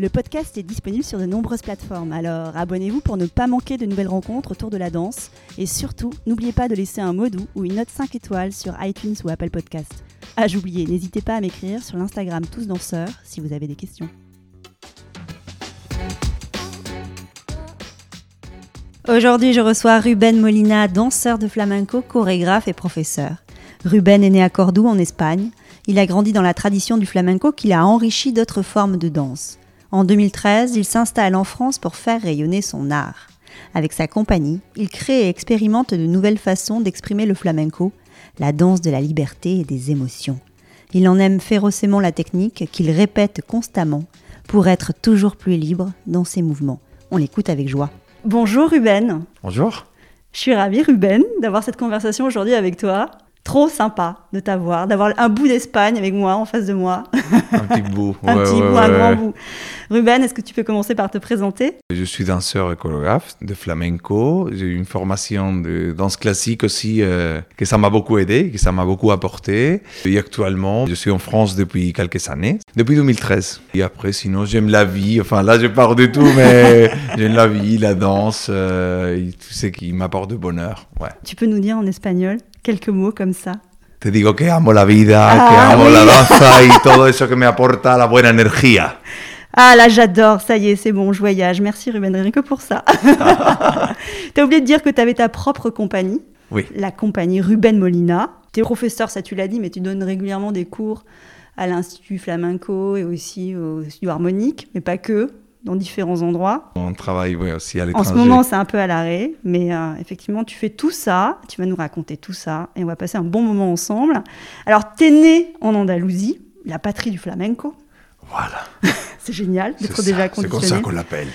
Le podcast est disponible sur de nombreuses plateformes, alors abonnez-vous pour ne pas manquer de nouvelles rencontres autour de la danse. Et surtout, n'oubliez pas de laisser un mot doux ou une note 5 étoiles sur iTunes ou Apple Podcast. Ah, j'oubliais, n'hésitez pas à m'écrire sur l'Instagram Tous Danseurs si vous avez des questions. Aujourd'hui, je reçois Ruben Molina, danseur de flamenco, chorégraphe et professeur. Ruben est né à Cordoue en Espagne. Il a grandi dans la tradition du flamenco qu'il a enrichi d'autres formes de danse. En 2013, il s'installe en France pour faire rayonner son art. Avec sa compagnie, il crée et expérimente de nouvelles façons d'exprimer le flamenco, la danse de la liberté et des émotions. Il en aime férocement la technique qu'il répète constamment pour être toujours plus libre dans ses mouvements. On l'écoute avec joie. Bonjour Ruben. Bonjour. Je suis ravie Ruben d'avoir cette conversation aujourd'hui avec toi. Trop sympa de t'avoir, d'avoir un bout d'Espagne avec moi en face de moi. Un petit bout. un petit bout, un grand bout. Ruben, est-ce que tu peux commencer par te présenter? Je suis danseur et chorégraphe de flamenco. J'ai eu une formation de danse classique aussi, euh, que ça m'a beaucoup aidé, que ça m'a beaucoup apporté. Et actuellement, je suis en France depuis quelques années, depuis 2013. Et après, sinon, j'aime la vie. Enfin, là, je pars de tout, mais j'aime la vie, la danse, euh, et tout ce qui m'apporte de bonheur. Ouais. Tu peux nous dire en espagnol quelques mots comme ça? Te digo que amo la vida, Ah, que amo oui. la danza y todo eso que me aporta la buena energía. Ah là, j'adore, ça y est, c'est bon, je voyage. Merci Ruben, rien que pour ça. T'as oublié de dire que tu avais ta propre compagnie, Oui. la compagnie Ruben Molina. Tu es professeur, ça tu l'as dit, mais tu donnes régulièrement des cours à l'Institut Flamenco et aussi au studio harmonique, mais pas que, dans différents endroits. On travaille aussi à En l'étranger. ce moment, c'est un peu à l'arrêt, mais euh, effectivement, tu fais tout ça, tu vas nous raconter tout ça, et on va passer un bon moment ensemble. Alors, t'es né en Andalousie, la patrie du flamenco. Voilà. C'est génial d'être déjà C'est comme ça conditionné. qu'on l'appelle.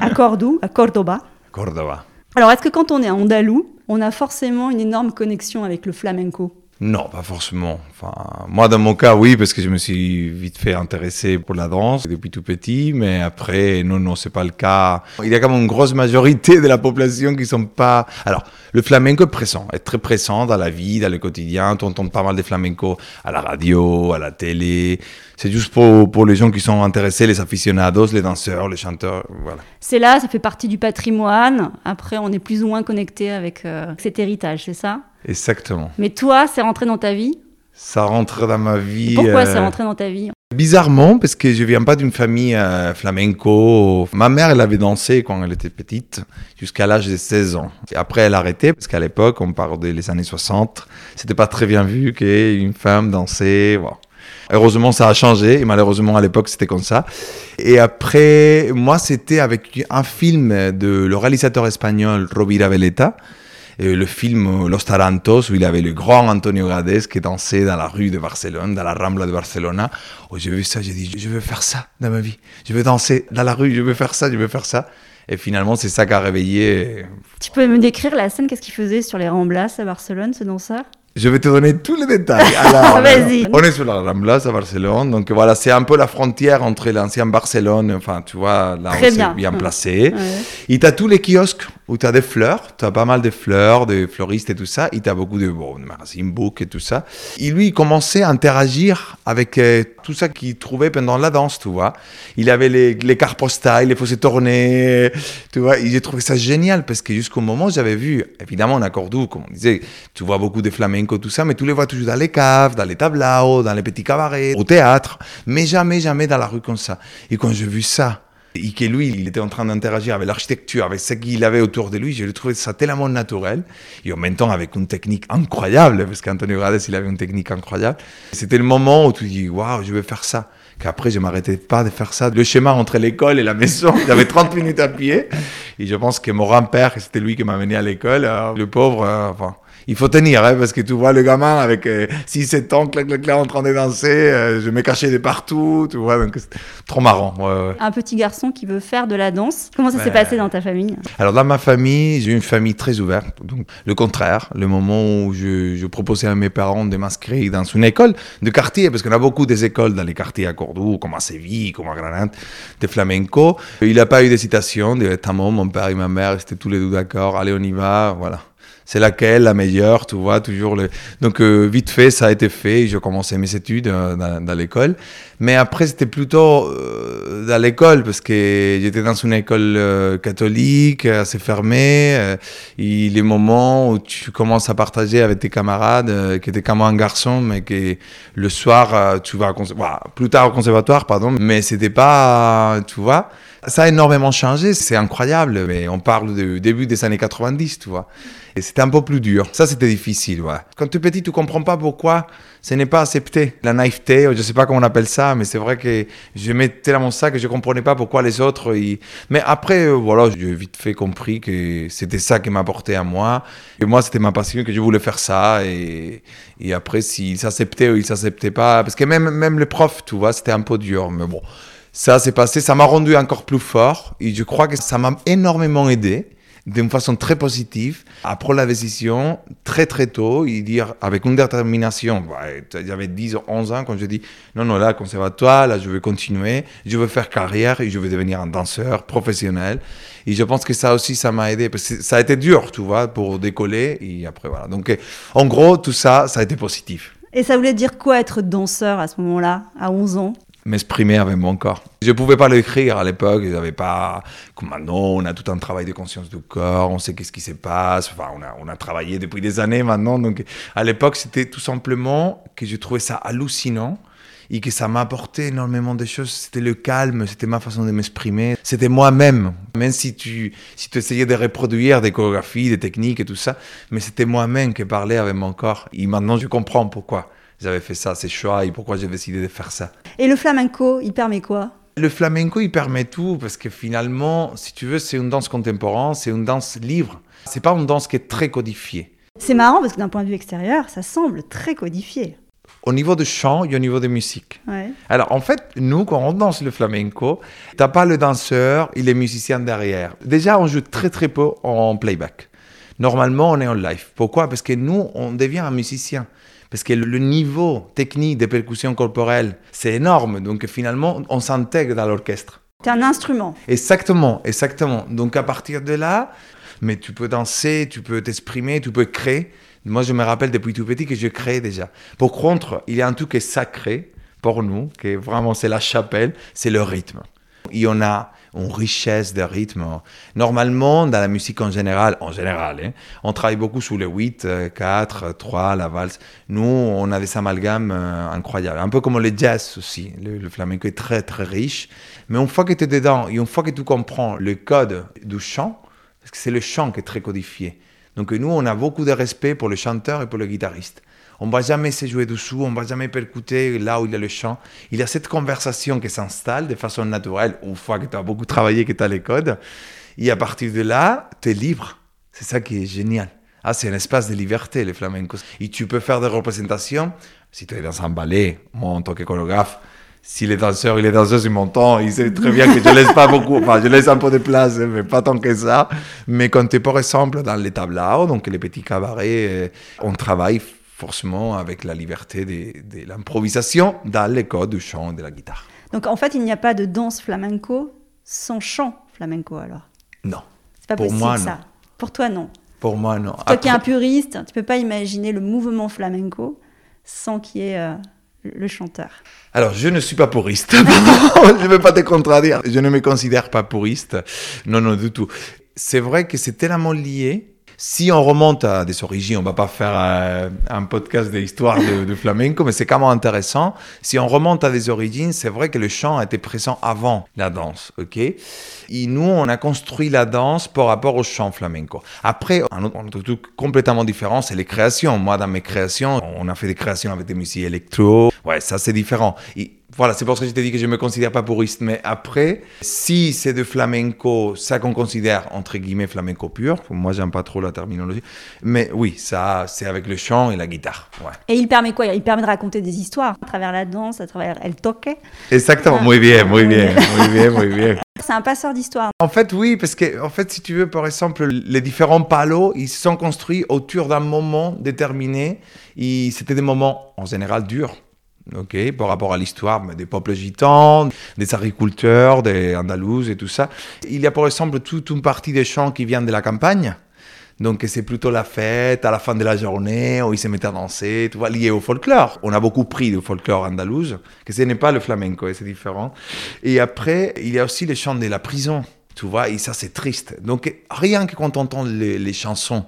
À Cordoue, à Cordoba. Cordoba. Alors, est-ce que quand on est à Andalou, on a forcément une énorme connexion avec le flamenco? Non, pas forcément. Enfin, moi, dans mon cas, oui, parce que je me suis vite fait intéresser pour la danse depuis tout petit, mais après, non, non, c'est pas le cas. Il y a quand même une grosse majorité de la population qui sont pas. Alors, le flamenco est présent, est très présent dans la vie, dans le quotidien. Tu entends pas mal de flamenco à la radio, à la télé. C'est juste pour, pour les gens qui sont intéressés, les aficionados, les danseurs, les chanteurs, voilà. C'est là, ça fait partie du patrimoine. Après, on est plus ou moins connecté avec euh, cet héritage, c'est ça? Exactement. Mais toi, c'est rentré dans ta vie? Ça rentre dans ma vie. Pourquoi euh, c'est rentré dans ta vie? Bizarrement, parce que je viens pas d'une famille euh, flamenco. Ma mère, elle avait dansé quand elle était petite, jusqu'à l'âge de 16 ans. Et après, elle a arrêté, parce qu'à l'époque, on parle des années 60, c'était pas très bien vu qu'une femme dansait. Voilà. Heureusement, ça a changé, et malheureusement, à l'époque, c'était comme ça. Et après, moi, c'était avec un film de le réalisateur espagnol Rovira Veleta, et le film Los Tarantos, où il avait le grand Antonio Gades qui dansait dans la rue de Barcelone, dans la Rambla de Barcelona. où j'ai vu ça, j'ai dit, je veux faire ça dans ma vie. Je veux danser dans la rue, je veux faire ça, je veux faire ça. Et finalement, c'est ça qui a réveillé. Tu peux me décrire la scène, qu'est-ce qu'il faisait sur les Ramblas à Barcelone, ce danseur? Je vais te donner tous les détails. Alors, Vas-y. On est sur la Ramblas à Barcelone, donc voilà, c'est un peu la frontière entre l'ancien Barcelone, enfin, tu vois, là, Très on bien. bien Ouais. placé. Ouais. Et t'as tous les kiosques où t'as des fleurs, t'as pas mal de fleurs, des fleuristes et tout ça, et t'as beaucoup de, bon, de magazines, book et tout ça. Et lui, il commençait à interagir avec euh, tout ça qu'il trouvait pendant la danse, tu vois. Il avait les, les cartes postales, il les faisait tourner, tu vois. J'ai trouvé ça génial parce que jusqu'au moment, j'avais vu, évidemment, on a Cordoue, comme on disait, tu vois beaucoup de flamenco, tout ça, mais tu les vois toujours dans les caves, dans les tableaux, dans les petits cabarets, au théâtre, mais jamais, jamais dans la rue comme ça. Et quand j'ai vu ça, et que lui, il était en train d'interagir avec l'architecture, avec ce qu'il avait autour de lui. Je trouvé ça tellement naturel. Et en même temps, avec une technique incroyable, parce qu'Antonio Gades, il avait une technique incroyable. C'était le moment où tu dis, waouh, je vais faire ça. Qu'après, je m'arrêtais pas de faire ça. Le schéma entre l'école et la maison, j'avais 30 minutes à pied. Et je pense que mon grand-père, c'était lui qui m'a mené à l'école, euh, le pauvre, euh, enfin, il faut tenir, hein, parce que tu vois le gamin avec 6-7 ans, clac, clac, clac, en train de danser, je me cachais de partout, tu vois, donc c'est trop marrant. Un petit garçon qui veut faire de la danse. Comment ça s'est passé dans ta famille? Alors, dans ma famille, j'ai une famille très ouverte. Donc, le contraire, le moment où je, je proposais à mes parents de m'inscrire dans une école de quartier, parce qu'on a beaucoup des écoles dans les quartiers à Cordoue, comme à Séville, comme à Granada, de flamenco. Il n'a pas eu d'hésitation, directement, mon père et ma mère, étaient tous les deux d'accord, allez, on y va, voilà c'est laquelle la meilleure, tu vois, toujours le... Donc euh, vite fait, ça a été fait, je commençais mes études euh, dans, l'école. Mais après, c'était plutôt euh, dans l'école, parce que j'étais dans une école catholique, assez fermée. et les moments où tu commences à partager avec tes camarades, qui étaient comme un garçon, mais que le soir, tu vas plus tard au conservatoire, pardon, mais c'était pas, tu vois ça a énormément changé, c'est incroyable, mais on parle du début des années 90, tu vois. Et c'était un peu plus dur. Ça, c'était difficile, ouais. Quand tu es petit, tu comprends pas pourquoi ce n'est pas accepté. La naïveté, je sais pas comment on appelle ça, mais c'est vrai que je mettais dans mon sac et je comprenais pas pourquoi les autres. Mais après, euh, voilà, j'ai vite fait compris que c'était ça qui m'apportait à moi. Et moi, c'était ma passion, que je voulais faire ça. Et, et après, s'ils s'acceptaient ou ils s'acceptaient pas, parce que même, même les profs, tu vois, c'était un peu dur. Mais bon, ça s'est passé, ça m'a rendu encore plus fort. Et je crois que ça m'a énormément aidé d'une façon très positive, à prendre la décision très très tôt et dire avec une détermination, j'avais 10 ou 11 ans quand je dis non, non, là, conservatoire, là, je veux continuer, je veux faire carrière et je veux devenir un danseur professionnel. Et je pense que ça aussi, ça m'a aidé, parce que ça a été dur, tu vois, pour décoller. Et après, voilà. Donc, en gros, tout ça, ça a été positif. Et ça voulait dire quoi être danseur à ce moment-là, à 11 ans? M'exprimer avec mon corps. Je ne pouvais pas l'écrire à l'époque, je n'avais pas, maintenant, on a tout un travail de conscience du corps, on sait qu'est-ce qui se passe, enfin, on a, on a travaillé depuis des années maintenant, donc à l'époque, c'était tout simplement que je trouvais ça hallucinant et que ça m'apportait énormément de choses. C'était le calme, c'était ma façon de m'exprimer, c'était moi-même. Même si tu, si tu essayais de reproduire des chorégraphies, des techniques et tout ça, mais c'était moi-même qui parlais avec mon corps. Et maintenant, je comprends pourquoi j'avais fait ça, ces choix et pourquoi j'ai décidé de faire ça. Et le flamenco, il permet quoi? Le flamenco, il permet tout parce que finalement, si tu veux, c'est une danse contemporaine, c'est une danse libre. C'est pas une danse qui est très codifiée. C'est marrant parce que d'un point de vue extérieur, ça semble très codifié. Au niveau de chant et au niveau de musique. Alors en fait, nous, quand on danse le flamenco, t'as pas le danseur et les musiciens derrière. Déjà, on joue très très peu en playback. Normalement, on est en live. Pourquoi? Parce que nous, on devient un musicien. Parce que le niveau technique des percussions corporelles, c'est énorme. Donc finalement, on s'intègre dans l'orchestre. C'est un instrument. Exactement, exactement. Donc à partir de là, mais tu peux danser, tu peux t'exprimer, tu peux créer. Moi, je me rappelle depuis tout petit que je crée déjà. Par contre, il y a un truc qui est sacré pour nous, qui est vraiment, c'est la chapelle, c'est le rythme. Il y en a une richesse de rythme. Normalement, dans la musique en général, en général, hein, on travaille beaucoup sur le 8, 4, 3, la valse. Nous, on a des amalgames euh, incroyables. Un peu comme le jazz aussi. Le, flamenco est très, très riche. Mais une fois que tu es dedans et une fois que tu comprends le code du chant, parce que c'est le chant qui est très codifié. Donc nous, on a beaucoup de respect pour le chanteur et pour le guitariste. On va jamais se jouer dessous, on va jamais percuter là où il y a le chant. Il y a cette conversation qui s'installe de façon naturelle, une fois que tu as beaucoup travaillé, que tu as les codes. Et à partir de là, tu es libre. C'est ça qui est génial. Ah, c'est un espace de liberté, le flamenco. Et tu peux faire des représentations. Si tu es dans un ballet, moi, en tant que chorégraphe, si les danseurs et les danseuses ils m'entendent, ils savent très bien que je laisse pas beaucoup, enfin je laisse un peu de place, mais pas tant que ça. Mais quand tu es par exemple dans les tableaux, donc les petits cabarets, euh, on travaille forcément avec la liberté de, l'improvisation dans les codes du chant et de la guitare. Donc en fait, il n'y a pas de danse flamenco sans chant flamenco alors? Non. C'est pas Pour possible moi, ça. Non. Pour toi, non. Pour moi, non. Toi qui es un puriste, tu peux pas imaginer le mouvement flamenco sans qu'il y ait euh, le chanteur. Alors, je ne suis pas puriste. je ne veux pas te contradire. Je ne me considère pas puriste. Non, non, du tout. C'est vrai que c'est tellement lié si on remonte à des origines, on va pas faire euh, un podcast d'histoire de, de flamenco, mais c'est quand même intéressant. Si on remonte à des origines, c'est vrai que le chant été présent avant la danse, ok? Et nous, on a construit la danse par rapport au chant flamenco. Après, un autre, truc complètement différent, c'est les créations. Moi, dans mes créations, on a fait des créations avec des musiques électro. Ouais, ça c'est différent. Voilà, c'est pour ça que je t'ai dit que je ne me considère pas puriste. Mais après, si c'est de flamenco, ça qu'on considère entre guillemets flamenco pur, moi j'aime pas trop la terminologie, mais oui, ça c'est avec le chant et la guitare. Ouais. Et il permet quoi? Il permet de raconter des histoires à travers la danse, à travers el toque. Exactement, muy bien, muy bien, muy bien, muy bien. C'est un passeur d'histoire. En fait, oui, parce que, en fait, si tu veux, par exemple, les différents palos, ils sont construits autour d'un moment déterminé. C'était des moments, en général, durs ok, par rapport à l'histoire des peuples gitans, des agriculteurs, des andalous et tout ça. Il y a par exemple toute une partie des chants qui viennent de la campagne. Donc c'est plutôt la fête à la fin de la journée où ils se mettent à danser, tout va lié au folklore. On a beaucoup pris du folklore andalouse, que ce n'est pas le flamenco, c'est différent. Et après, il y a aussi les chants de la prison, tu vois, et ça c'est triste. Donc rien que quand on entend les, les chansons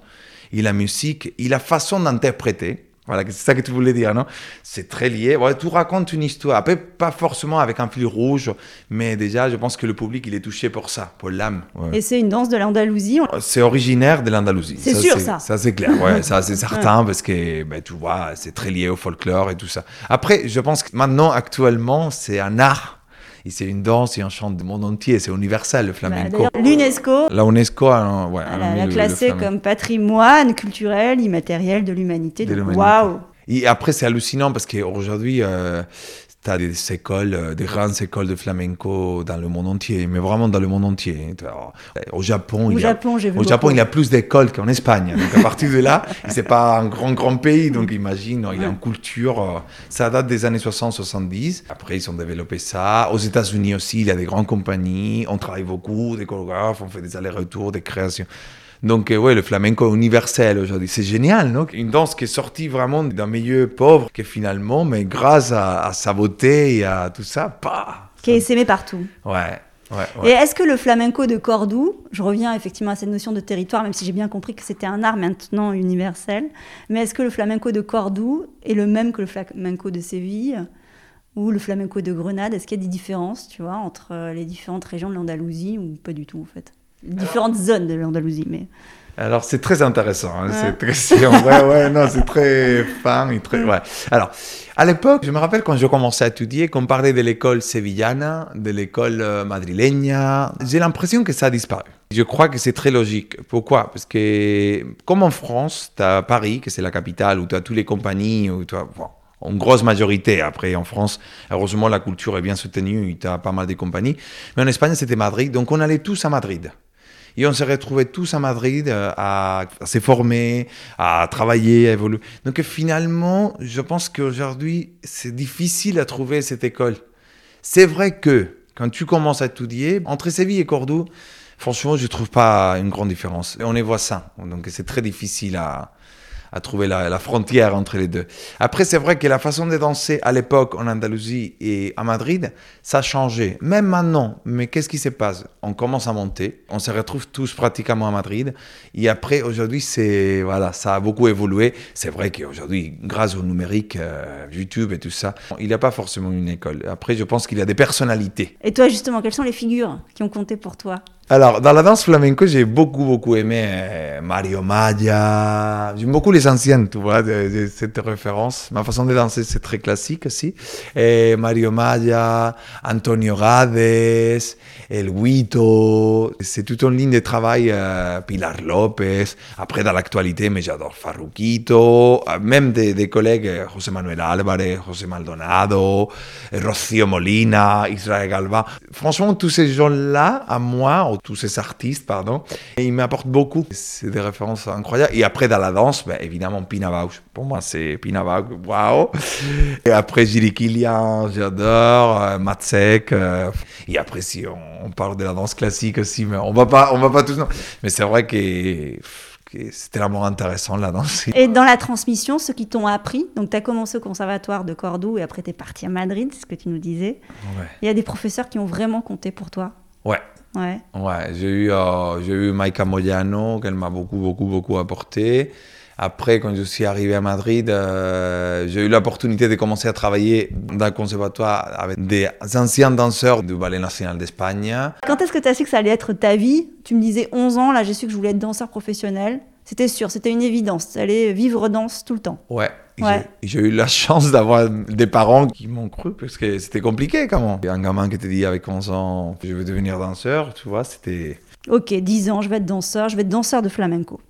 et la musique et la façon d'interpréter, voilà, c'est ça que tu voulais dire, non? C'est très lié. Ouais, tout raconte une histoire. Après, pas forcément avec un fil rouge, mais déjà, je pense que le public, il est touché pour ça, pour l'âme. Et c'est une danse de l'Andalousie C'est originaire de l'Andalousie. C'est sûr, ça. Ça, c'est clair. Ouais, ça, c'est certain, parce que, ben, tu vois, c'est très lié au folklore et tout ça. Après, je pense que maintenant, actuellement, c'est un art c'est une danse et un chant du monde entier, c'est universel le flamenco. Bah, L'UNESCO la UNESCO a, ouais, l'a classé comme patrimoine culturel immatériel de l'humanité. Waouh Et après, c'est hallucinant parce qu'aujourd'hui, euh, tu as des écoles, euh, des grandes écoles de flamenco dans le monde entier, mais vraiment dans le monde entier. Au Japon, il, Japon, y a, au Japon il y a plus d'écoles qu'en Espagne. Donc à partir de là, c'est pas un grand, grand pays, donc imagine, il y a une culture. Euh, ça date des années 60-70. Après, ils ont développé ça. Aux États-Unis aussi, il y a des grandes compagnies. On travaille beaucoup, des chorégraphes, on fait des allers-retours, des créations. Donc, euh, ouais, le flamenco universel aujourd'hui, c'est génial, non? Une danse qui est sortie vraiment d'un milieu pauvre, qui finalement, mais grâce à, sa beauté et à tout ça, pas. Qui est aimé partout. Ouais. Ouais, ouais. Et est-ce que le flamenco de Cordoue, je reviens effectivement à cette notion de territoire, même si j'ai bien compris que c'était un art maintenant universel, mais est-ce que le flamenco de Cordoue est le même que le flamenco de Séville ou le flamenco de Grenade? Est-ce qu'il y a des différences, tu vois, entre les différentes régions de l'Andalousie ou pas du tout en fait? Différentes zones de l'Andalousie. Mais... Alors, c'est très intéressant. Hein, c'est très, ouais, ouais, non, c'est très fin et très, ouais. Alors, à l'époque, je me rappelle quand je commençais à étudier, qu'on parlait de l'école sévillana, de l'école euh, madrileña. J'ai l'impression que ça a disparu. Je crois que c'est très logique. Pourquoi? Parce que, comme en France, tu as Paris, que c'est la capitale, où tu as toutes les compagnies, où tu as, en grosse majorité. Après, en France, heureusement, la culture est bien soutenue, tu as pas mal de compagnies. Mais en Espagne, c'était Madrid. Donc, on allait tous à Madrid. Et on s'est retrouvés tous à Madrid euh, à, se former, à travailler, à évoluer. Donc finalement, je pense qu'aujourd'hui, c'est difficile à trouver cette école. C'est vrai que quand tu commences à étudier, entre Séville et Cordoue, franchement, je ne trouve pas une grande différence. Et on est ça. Donc c'est très difficile à, à trouver la, frontière entre les deux. Après, c'est vrai que la façon de danser à l'époque en Andalousie et à Madrid, ça a changé. Même maintenant, mais qu'est-ce qui se passe? On commence à monter, on se retrouve tous pratiquement à Madrid. Et après, aujourd'hui, voilà, ça a beaucoup évolué. C'est vrai qu'aujourd'hui, grâce au numérique, euh, YouTube et tout ça, il n'y a pas forcément une école. Après, je pense qu'il y a des personnalités. Et toi, justement, quelles sont les figures qui ont compté pour toi? Alors, dans la danse flamenco, j'ai beaucoup, beaucoup aimé euh, Mario Maya. J'aime beaucoup les anciennes, tu vois, de, cette référence. Ma façon de danser, c'est très classique aussi. Mario Maya, Antonio Gades, El Huito. C'est toute une ligne de travail. Euh, Pilar Lopez. Après, dans l'actualité, mais j'adore Farruquito. Euh, même des, collègues, José Manuel Álvarez, José Maldonado, Rocío Molina, Israël Galva. Franchement, tous ces gens-là, à moi, tous ces artistes, pardon. Et ils m'apportent beaucoup. C'est des références incroyables. Et après, dans la danse, ben, évidemment, Pina Bausch. Pour moi, c'est Pina Bausch. Waouh! Et après, Gilles Kilian, j'adore. Euh, Matsek. Euh. et après, si on, parle de la danse classique aussi, mais on va pas, on va pas tous. Mais c'est vrai que c'était vraiment intéressant la danse. Et dans la transmission, ceux qui t'ont appris, donc tu as commencé au conservatoire de Cordoue et après tu es parti à Madrid, c'est ce que tu nous disais. Il y a des professeurs qui ont vraiment compté pour toi? Ouais, Ouais. Ouais, j'ai eu, euh, j'ai eu Maika Moyano, qu'elle m'a beaucoup, beaucoup, beaucoup apporté. Après, quand je suis arrivé à Madrid, euh, j'ai eu l'opportunité de commencer à travailler dans le conservatoire avec des anciens danseurs du Ballet National d'Espagne. Quand est-ce que tu as su que ça allait être ta vie? Tu me disais 11 ans, là j'ai su que je voulais être danseur professionnel. C'était sûr, c'était une évidence. Tu allais vivre danse tout le temps. Ouais, Ouais. j'ai- et eu la chance d'avoir des parents qui m'ont cru parce que c'était compliqué quand même. Un gamin qui te dit avec 11 ans, je veux devenir danseur, tu vois, c'était. Ok, 10 ans, je vais être danseur, je vais être danseur de flamenco.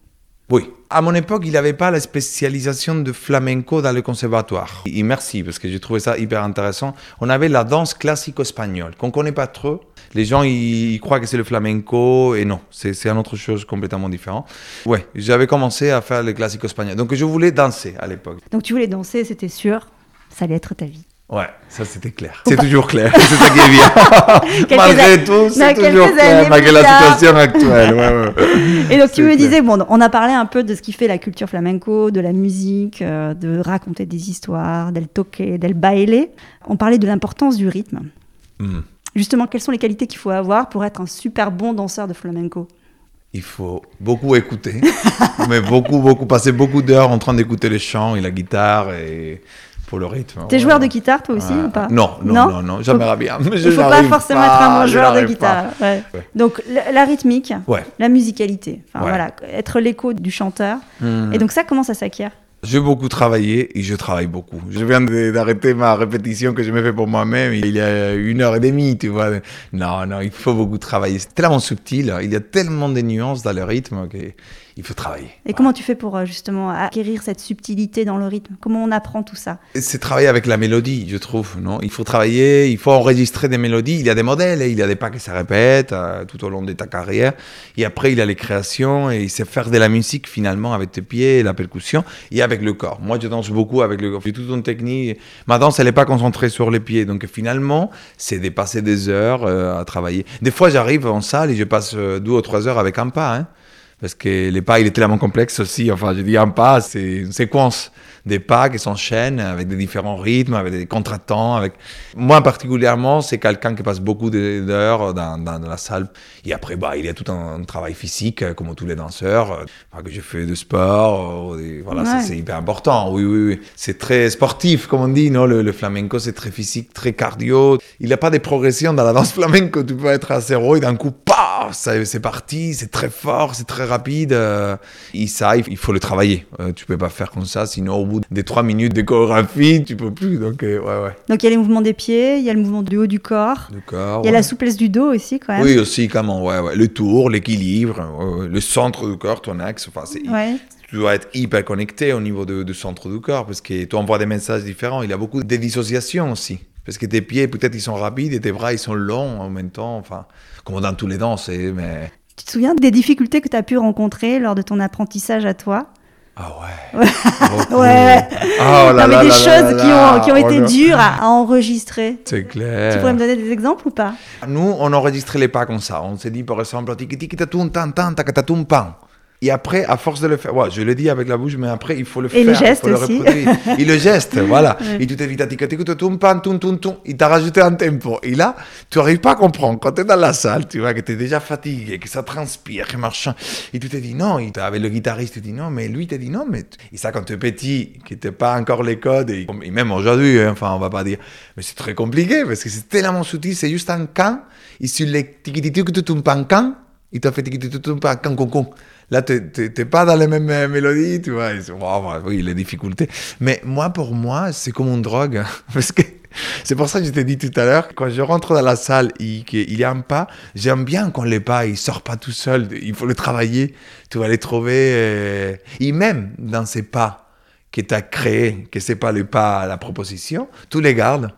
Oui. À mon époque, il n'y avait pas la spécialisation de flamenco dans le conservatoire. Et merci, parce que j'ai trouvé ça hyper intéressant. On avait la danse classique espagnole, qu'on ne connaît pas trop. Les gens, ils, croient que c'est le flamenco, et non, c'est c'est une autre chose complètement différente. Ouais, j'avais commencé à faire le classique espagnol. Donc je voulais danser à l'époque. Donc tu voulais danser, c'était sûr, ça allait être ta vie. Ouais, ça c'était clair. C'est toujours clair, c'est ça qui est bien. Malgré a- tout, c'est Non, toujours clair, malgré la situation actuelle. Ouais, ouais. Et donc tu me clair. disais, bon, on a parlé un peu de ce qui fait la culture flamenco, de la musique, euh, de raconter des histoires, del toque, del baile. On parlait de l'importance du rythme. Hmm. Justement, quelles sont les qualités qu'il faut avoir pour être un super bon danseur de flamenco? Il faut beaucoup écouter, mais beaucoup, beaucoup, passer beaucoup d'heures en train d'écouter les chants et la guitare et pour le rythme. T'es joueur de guitare toi aussi ou pas non, non, Non non, j'aimerais bien. Il faut pas forcément pas, être un bon joueur de guitare. Donc la, rythmique, la musicalité, voilà, être l'écho du chanteur. Hmm. Et donc ça, comment ça s'acquiert? J'ai beaucoup travaillé et je travaille beaucoup. Je viens d'arrêter ma répétition que je me fais pour moi-même il y a une heure et demie, tu vois. Non, non, il faut beaucoup travailler. C'est tellement subtil, il y a tellement de nuances dans le rythme qu'il faut travailler. Et comment tu fais pour euh, justement acquérir cette subtilité dans le rythme? Comment on apprend tout ça? C'est travailler avec la mélodie, je trouve. Non? Il faut travailler, il faut enregistrer des mélodies. Il y a des modèles, et il y a des pas qui se répètent euh, tout au long de ta carrière. Et après, il y a les créations et c'est faire de la musique finalement avec tes pieds, la percussion et avec le corps. Moi, je danse beaucoup avec le corps. J'ai toute une technique. Ma danse, elle n'est pas concentrée sur les pieds. Donc finalement, c'est de passer des heures euh, à travailler. Des fois, j'arrive en salle et je passe deux ou trois heures avec un pas. Hein, parce que les pas, il est tellement complexe aussi. Enfin, je dis un pas, c'est une séquence des pas qui s'enchaînent avec des différents rythmes, avec des contretemps. Avec... Moi, particulièrement, c'est quelqu'un qui passe beaucoup d'heures dans, dans la salle. Et après, bah, il y a tout un, travail physique, euh, comme tous les danseurs, euh, enfin, que je fais de sport. euh, voilà, Ouais. c'est hyper important. Oui, oui, oui. C'est très sportif, comme on dit. Non? Le, le flamenco, c'est très physique, très cardio. Il n'y a pas de progression dans la danse flamenco. Tu peux être à zéro et d'un coup, paf, c'est parti. C'est très fort, c'est très rapide. euh, et ça, il faut le travailler. Euh, tu peux pas faire comme ça, sinon au bout des trois minutes de chorégraphie, tu peux plus. Donc, euh, ouais, ouais. Donc il y a les mouvements des pieds, il y a le mouvement du haut du corps, il y a ouais. la souplesse du dos aussi quand même. Oui, aussi, comment, ouais, ouais. Le tour, l'équilibre, ouais. le centre du corps, ton axe. Enfin, Ouais. tu dois être hyper connecté au niveau du centre du corps parce que tu envoies des messages différents. Il y a beaucoup de dissociation aussi. Parce que tes pieds, peut-être, ils sont rapides et tes bras, ils sont longs en même temps. Enfin, comme dans tous les danses. Mais... Tu te souviens des difficultés que tu as pu rencontrer lors de ton apprentissage à toi? Ah ouais. Ouais. Oh là Non, mais là des là choses là qui là. ont, qui ont Oh été là. dures à, à enregistrer. C'est clair. Tu pourrais me donner des exemples ou pas? Nous, on enregistrait les pas comme ça. On s'est dit, par exemple, tiki tiki tatum tan tan pan. Et après, à force de le faire, ouais, je le dis avec la bouche, mais après, il faut le Et faire. les il gestes faut le aussi. reproduire. Et le geste, voilà. Et tu t'es dit, tiki tiki tatum pan, tum tum tum. Il t'a rajouté un tempo. Et là, tu n'arrives pas à comprendre. Quand tu es dans la salle, tu vois que tu es déjà fatigué, que ça transpire, que machin. Et tu te dis, non, il t'a- avec le guitariste, tu te dis, non, mais lui, il te dit, non, mais. Et ça, quand tu es petit, que tu pas encore les codes, et, et même aujourd'hui, hein, enfin, on va pas dire. Mais c'est très compliqué parce que c'est tellement subtil, c'est juste un can. Et sur les tiki tiki tum pan can, il t'a fait tiki pan can con con. Là, tu n'es pas dans les mêmes euh, mélodies, tu vois. Wow, wow, oui, les difficultés. Mais moi, pour moi, c'est comme une drogue. Parce que c'est pour ça que je t'ai dit tout à l'heure, quand je rentre dans la salle et qu'il y a un pas, j'aime bien quand les pas, il sort pas tout seul. Il faut le travailler. Tu vas les trouver. euh, Et même dans ces pas que tu as créés, que c'est pas le pas à la proposition, tu les gardes.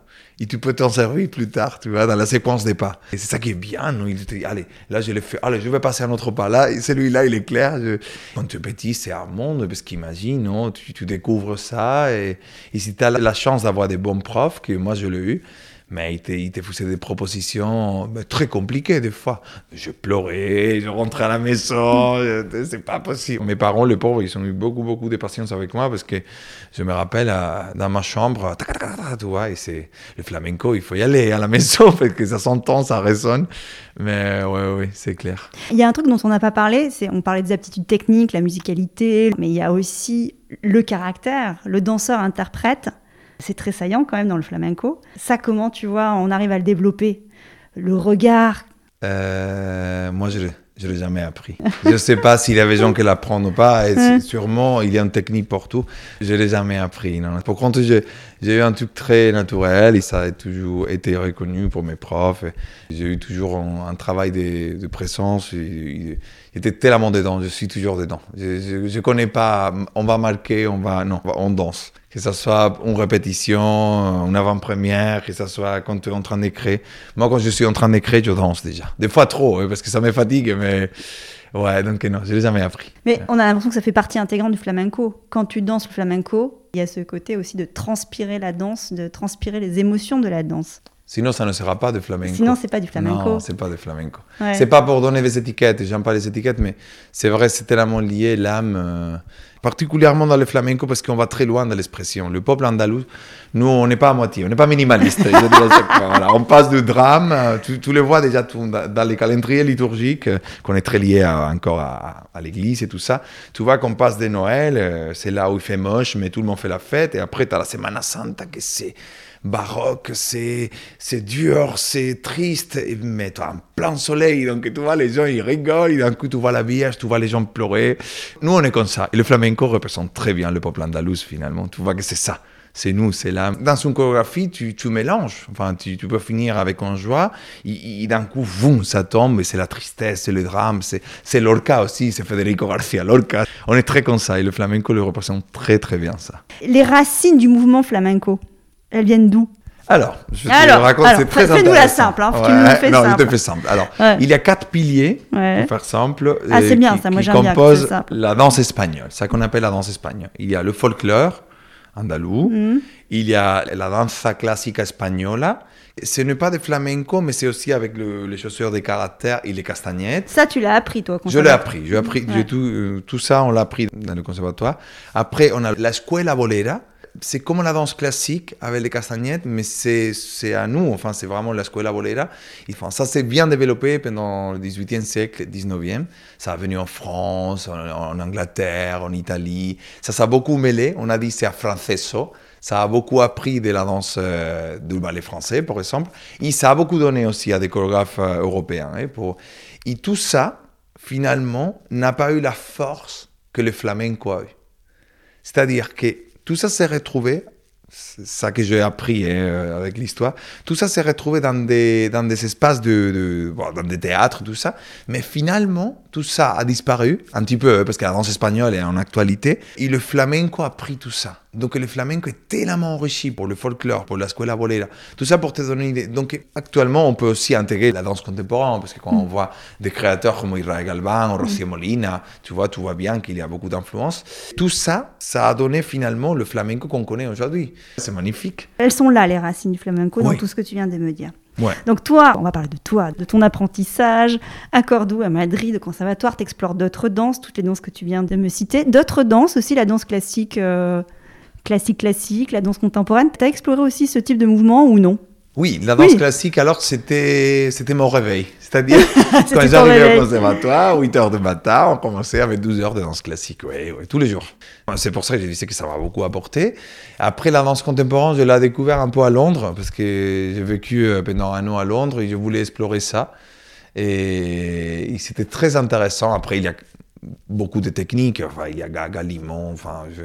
Et tu peux t'en servir plus tard, tu vois, dans la séquence des pas. Et c'est ça qui est bien, nous. Il te dit, allez, là, je l'ai fait, allez, je vais passer à un autre pas. Là, celui-là, il est clair. Je... Quand tu es petit, c'est un monde, parce qu'imagine, non, tu, tu découvres ça. Et, et si tu as la chance d'avoir des bons profs, que moi, je l'ai eu, mais il te, il te faisait des propositions très compliquées, des fois. Je pleurais, je rentrais à la maison, c'est pas possible. Mes parents, les pauvres, ils ont eu beaucoup, beaucoup de patience avec moi, parce que je me rappelle, à- dans ma chambre, tac, tu vois, et c'est le flamenco, il faut y aller à la maison, parce que ça s'entend, ça résonne. Mais ouais, ouais, c'est clair. Il y a un truc dont on n'a pas parlé, c'est on parlait des aptitudes techniques, la musicalité, mais il y a aussi le caractère, le danseur-interprète. C'est très saillant quand même dans le flamenco. Ça, comment tu vois, on arrive à le développer Le regard, Euh, moi, je, Je l'ai jamais appris. je ne sais pas s'il y avait des gens qui l'apprennent ou pas. Et sûrement, il y a une technique pour tout. Je l'ai jamais appris. Non. Pour contre, j'ai eu un truc très naturel et ça a toujours été reconnu pour mes profs. J'ai eu toujours un, travail de, de présence. Il, était tellement dedans. Je suis toujours dedans. Je ne connais pas. On va marquer, on va. Non, on danse que ce soit une répétition, une avant-première, que ce soit quand tu es en train d'écrire. Moi, quand je suis en train d'écrire, je danse déjà. Des fois trop, hein, parce que ça me fatigue, mais ouais, donc non, je l'ai jamais appris. Mais on a l'impression que ça fait partie intégrante du flamenco. Quand tu danses le flamenco, il y a ce côté aussi de transpirer la danse, de transpirer les émotions de la danse. Sinon, ça ne sera pas de flamenco. Sinon, c'est pas du flamenco. Non, c'est pas de flamenco. C'est pas pour donner des étiquettes. J'aime pas les étiquettes, mais c'est vrai, c'est tellement lié l'âme. Euh, particulièrement dans le flamenco parce qu'on va très loin de l'expression. Le peuple andalou, nous, on n'est pas à moitié, on n'est pas minimaliste. on passe du drame, euh, tu, le vois déjà dans les calendriers liturgiques, euh, qu'on est très lié encore à, l'église et tout ça. Tu vois qu'on passe de Noël, euh, c'est là où il fait moche, mais tout le monde fait la fête, et après, tu as la Semana Santa que c'est baroque, c'est, c'est dur, c'est triste, mais un plein soleil, donc tu vois les gens, ils rigolent, et d'un coup tu vois la Vierge, tu vois les gens pleurer. Nous, on est comme ça. Et le flamenco représente très bien le peuple andalous, finalement. Tu vois que c'est ça. C'est nous, c'est là. Dans une chorégraphie, tu, tu mélanges. Enfin, tu, peux finir avec un joie. Et, d'un coup, boum, ça tombe. Et c'est la tristesse, c'est le drame. C'est, c'est Lorca aussi, c'est Federico Garcia Lorca. On est très comme ça. Et le flamenco le représente très, très bien, ça. Les racines du mouvement flamenco, elles viennent d'où? Alors, je te alors, raconte, c'est très intéressant. Fais-nous la simple, hein, tu me fais non, simple. je te fais simple. Alors, il y a quatre piliers, pour faire simple, ah, c'est bien, qui, ça, moi, qui composent la danse espagnole, ça qu'on appelle la danse espagnole. Il y a le folklore andalou, mm. il y a la danse classique espagnole, ce n'est pas de flamenco, mais c'est aussi avec les chaussures de caractère et les castagnettes. Ça, tu l'as appris, toi, Je l'ai appris. J'ai appris tout, euh, tout ça, on l'a appris dans le conservatoire. Après, on a la escuela bolera, c'est comme la danse classique avec les castagnettes, mais c'est à nous, enfin, c'est vraiment la escuela bolera. Enfin, ça s'est bien développé pendant le 18e siècle, 19e. Ça a venu en France, en, Angleterre, en Italie. Ça s'est beaucoup mêlé. On a dit c'est à franceso. Ça a beaucoup appris de la danse euh, du ballet français, par exemple. Et ça a beaucoup donné aussi à des chorégraphes euh, européens. Hein, pour... Et tout ça, finalement, n'a pas eu la force que le flamenco a eu. C'est-à-dire que tout ça s'est retrouvé, c'est ça que j'ai appris hein, euh, avec l'histoire, tout ça s'est retrouvé dans des, dans des espaces de, dans des théâtres, tout ça, mais finalement, tout ça a disparu, un petit peu, hein, parce que la danse espagnole est en actualité, et le flamenco a pris tout ça. Donc le flamenco est tellement enrichi pour le folklore, pour la escuela bolera, tout ça pour te donner une idée. Donc actuellement, on peut aussi intégrer la danse contemporaine, parce que quand on voit des créateurs comme Israël Galvan ou Rocío Molina, tu vois, tu vois bien qu'il y a beaucoup d'influence. Tout ça, ça a donné finalement le flamenco qu'on connaît aujourd'hui. C'est magnifique. Elles sont là, les racines du flamenco, dans tout ce que tu viens de me dire. Donc toi, on va parler de toi, de ton apprentissage à Cordoue, à Madrid, au conservatoire, tu explores d'autres danses, toutes les danses que tu viens de me citer, d'autres danses aussi, la danse classique, euh, classique classique, la danse contemporaine. Tu as exploré aussi ce type de mouvement ou non? Oui, la danse classique, alors c'était c'était mon réveil. C'est-à-dire, quand j'arrivais au conservatoire, 8 heures de matin, on commençait avec 12 heures de danse classique, oui tous les jours. C'est pour ça que j'ai dit que ça m'a beaucoup apporté. Après, la danse contemporaine, je l'ai découvert un peu à Londres, parce que j'ai vécu euh, pendant un an à Londres et je voulais explorer ça. Et, c'était très intéressant. Après, il y a beaucoup de techniques, enfin, il y a Gaga, Limon, enfin, je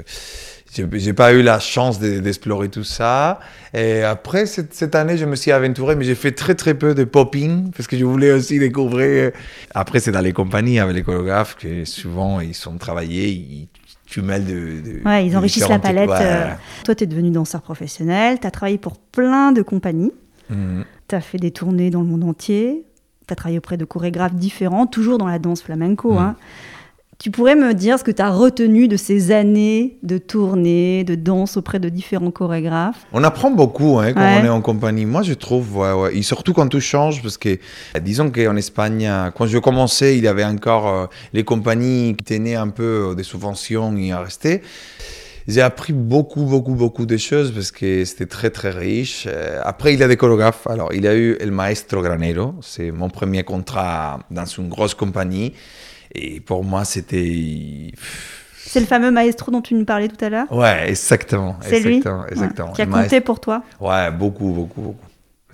j'ai pas eu la chance d'explorer tout ça. Et après, cette, année, je me suis aventuré, mais j'ai fait très très peu de popping parce que je voulais aussi découvrir. Après, c'est dans les compagnies avec les chorégraphes que souvent ils sont travaillés, ils, tu mêles de, ouais, ils enrichissent la palette. Euh. Toi, tu es devenu danseur professionnel, tu as travaillé pour plein de compagnies, mhm. tu as fait des tournées dans le monde entier, tu as travaillé auprès de chorégraphes différents, toujours dans la danse flamenco. Mhm. Hein. Tu pourrais me dire ce que tu as retenu de ces années de tournée, de danse auprès de différents chorégraphes? On apprend beaucoup hein, quand on est en compagnie. Moi, je trouve, ouais, et surtout quand tout change, parce que disons qu'en Espagne, quand je commençais, il y avait encore euh, les compagnies qui tenaient un peu euh, des subventions et à rester. J'ai appris beaucoup, beaucoup, beaucoup de choses parce que c'était très, très riche. Euh, après, il y a des chorégraphes. Alors, il y a eu El Maestro Granero. C'est mon premier contrat dans une grosse compagnie. Et pour moi, c'était. C'est le fameux maestro dont tu nous parlais tout à l'heure Ouais, exactement. C'est lui exactement. Qui a compté pour toi Ouais, beaucoup, beaucoup, beaucoup.